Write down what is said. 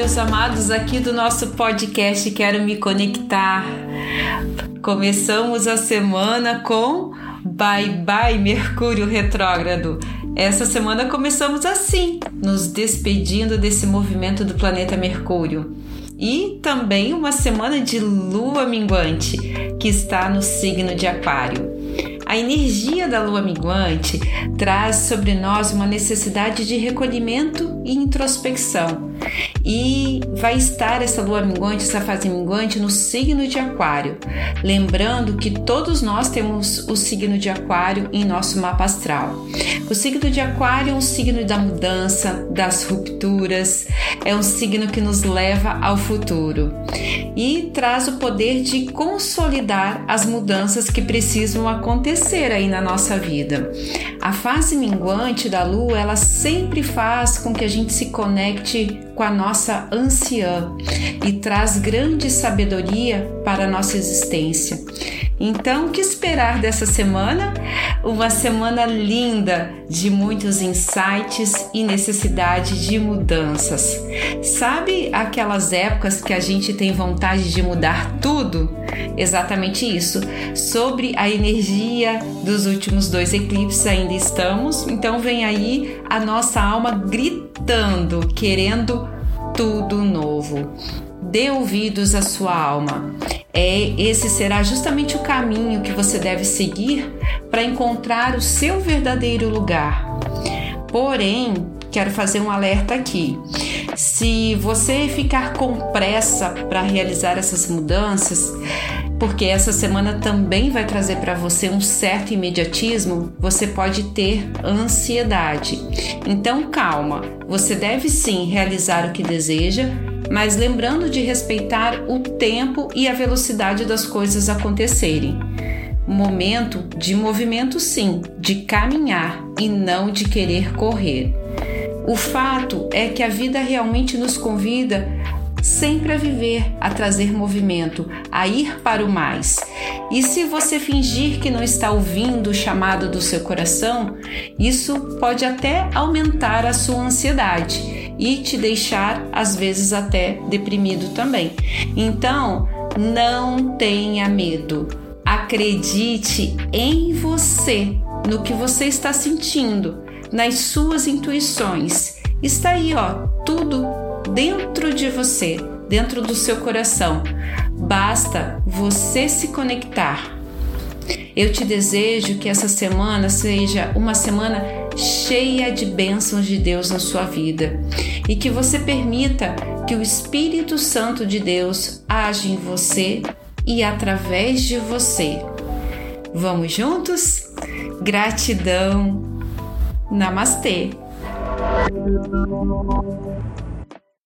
meus amados, aqui do nosso podcast Quero Me Conectar. Começamos a semana com Bye Bye Mercúrio Retrógrado. Essa semana começamos assim, nos despedindo desse movimento do planeta Mercúrio. E também uma semana de lua minguante, que está no signo de Aquário. A energia da lua minguante traz sobre nós uma necessidade de recolhimento e introspecção. E vai estar essa lua minguante, essa fase minguante, no signo de Aquário. Lembrando que todos nós temos o signo de Aquário em nosso mapa astral. O signo de Aquário é um signo da mudança, das rupturas, é um signo que nos leva ao futuro e traz o poder de consolidar as mudanças que precisam acontecer aí na nossa vida. A fase minguante da lua, ela sempre faz com que a gente se conecte com a nossa anciã e traz grande sabedoria para a nossa existência. Então, o que esperar dessa semana? Uma semana linda de muitos insights e necessidade de mudanças. Sabe aquelas épocas que a gente tem vontade de mudar tudo? Exatamente isso. Sobre a energia dos últimos dois eclipses ainda estamos, então vem aí a nossa alma gritando, querendo tudo novo. Dê ouvidos à sua alma. É, esse será justamente o caminho que você deve seguir para encontrar o seu verdadeiro lugar. Porém, quero fazer um alerta aqui. Se você ficar com pressa para realizar essas mudanças, porque essa semana também vai trazer para você um certo imediatismo, você pode ter ansiedade. Então, calma, você deve sim realizar o que deseja, mas lembrando de respeitar o tempo e a velocidade das coisas acontecerem. Momento de movimento, sim, de caminhar e não de querer correr. O fato é que a vida realmente nos convida sempre a viver, a trazer movimento, a ir para o mais. E se você fingir que não está ouvindo o chamado do seu coração, isso pode até aumentar a sua ansiedade e te deixar às vezes até deprimido também. Então, não tenha medo. Acredite em você, no que você está sentindo, nas suas intuições. Está aí, ó, tudo dentro de você, dentro do seu coração. Basta você se conectar. Eu te desejo que essa semana seja uma semana cheia de bênçãos de Deus na sua vida e que você permita que o Espírito Santo de Deus age em você e através de você. Vamos juntos? Gratidão. Namastê.